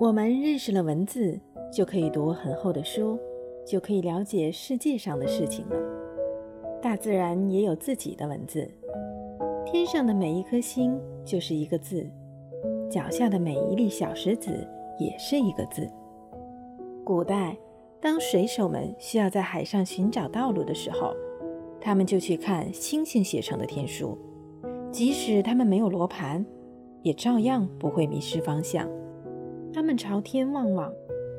我们认识了文字，就可以读很厚的书，就可以了解世界上的事情了。大自然也有自己的文字，天上的每一颗星就是一个字，脚下的每一粒小石子也是一个字。古代，当水手们需要在海上寻找道路的时候，他们就去看星星写成的天书，即使他们没有罗盘，也照样不会迷失方向。他们朝天望望，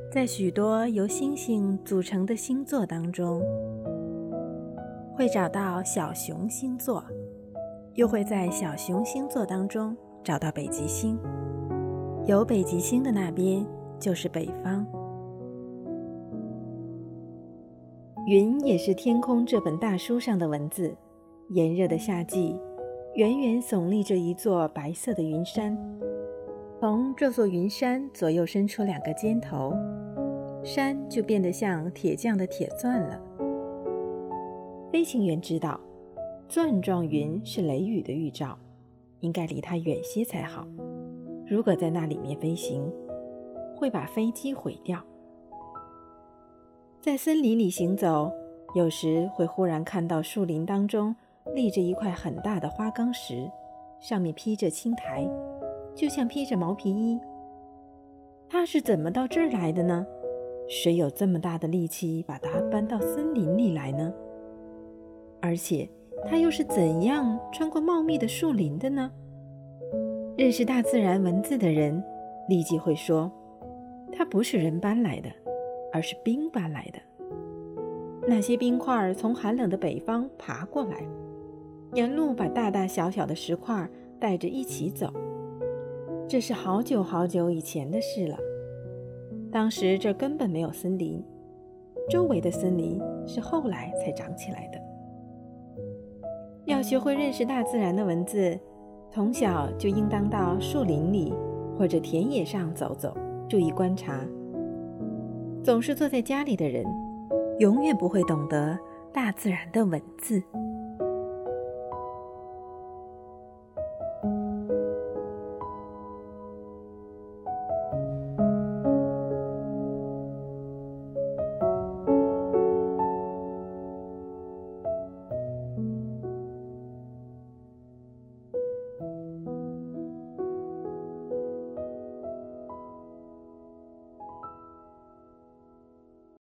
在许多由星星组成的星座当中，会找到小熊星座，又会在小熊星座当中找到北极星。有北极星的那边就是北方。云也是天空这本大书上的文字。炎热的夏季，远远耸立着一座白色的云山。这座云山左右伸出两个尖头，山就变得像铁匠的铁钻了。飞行员知道，钻状云是雷雨的预兆，应该离它远些才好。如果在那里面飞行，会把飞机毁掉。在森林里行走，有时会忽然看到树林当中立着一块很大的花岗石，上面披着青苔。就像披着毛皮衣，他是怎么到这儿来的呢？谁有这么大的力气把他搬到森林里来呢？而且他又是怎样穿过茂密的树林的呢？认识大自然文字的人立即会说，他不是人搬来的，而是冰搬来的。那些冰块从寒冷的北方爬过来，沿路把大大小小的石块带着一起走。这是好久好久以前的事了。当时这根本没有森林，周围的森林是后来才长起来的。要学会认识大自然的文字，从小就应当到树林里或者田野上走走，注意观察。总是坐在家里的人，永远不会懂得大自然的文字。